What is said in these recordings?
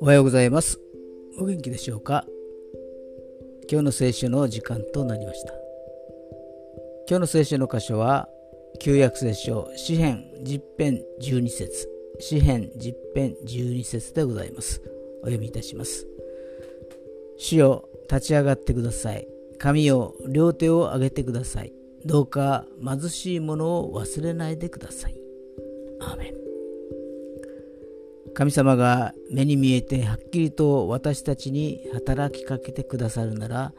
おはようございます。お元気でしょうか？今日の聖書の時間となりました。今日の聖書の箇所は旧約聖書詩編10編12節詩編10編12節でございます。お読みいたします。主よ立ち上がってください。神よ両手を上げてください。どうか貧しい者を忘れないでください。アーメン。神様が目に見えてはっきりと私たちに働きかけてくださるなら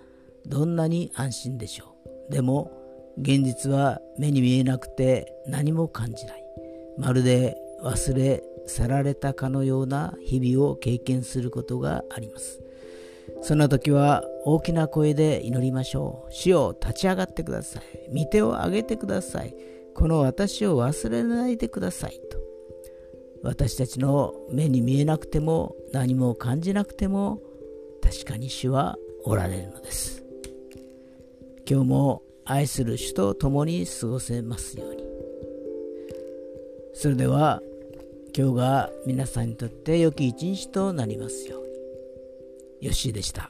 どんなに安心でしょう。でも現実は目に見えなくて何も感じない。まるで忘れ去られたかのような日々を経験することがあります。そんな時は大きな声で祈りましょう。死を立ち上がってください。御手を上げてください。この私を忘れないでください。と。私たちの目に見えなくても何も感じなくても確かに主はおられるのです。今日も愛する主と共に過ごせますように。それでは今日が皆さんにとって良き一日となりますようヨッシーでした。